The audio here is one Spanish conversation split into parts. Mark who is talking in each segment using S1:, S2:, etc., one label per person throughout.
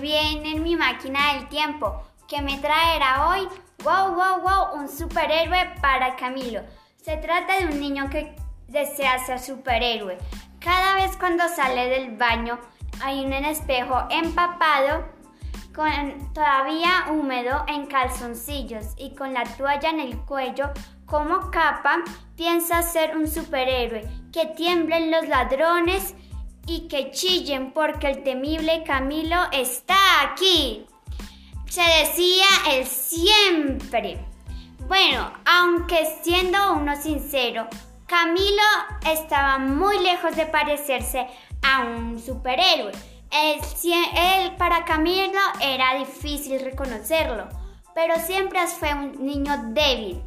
S1: bien en mi máquina del tiempo, que me traerá hoy, wow, wow, wow, un superhéroe para Camilo. Se trata de un niño que desea ser superhéroe. Cada vez cuando sale del baño hay un espejo empapado con todavía húmedo en calzoncillos y con la toalla en el cuello como capa, piensa ser un superhéroe, que tiemblen los ladrones y que chillen porque el temible Camilo está aquí. Se decía él siempre. Bueno, aunque siendo uno sincero, Camilo estaba muy lejos de parecerse a un superhéroe. Él, para Camilo era difícil reconocerlo, pero siempre fue un niño débil,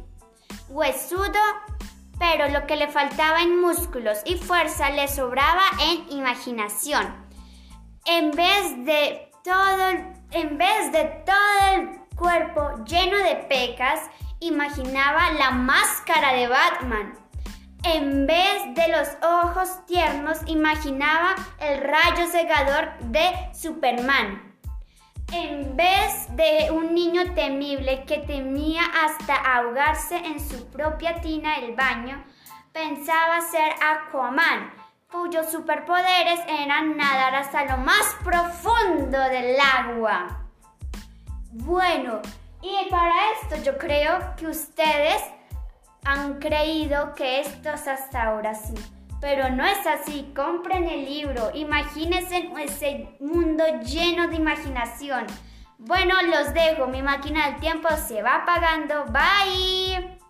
S1: huesudo pero lo que le faltaba en músculos y fuerza le sobraba en imaginación. En vez de todo, en vez de todo el cuerpo lleno de pecas, imaginaba la máscara de Batman. En vez de los ojos tiernos, imaginaba el rayo cegador de Superman. De un niño temible que temía hasta ahogarse en su propia tina del baño, pensaba ser Aquaman, cuyos superpoderes eran nadar hasta lo más profundo del agua. Bueno, y para esto yo creo que ustedes han creído que esto es hasta ahora sí. Pero no es así, compren el libro, imagínense ese mundo lleno de imaginación. Bueno, los dejo, mi máquina del tiempo se va apagando, bye.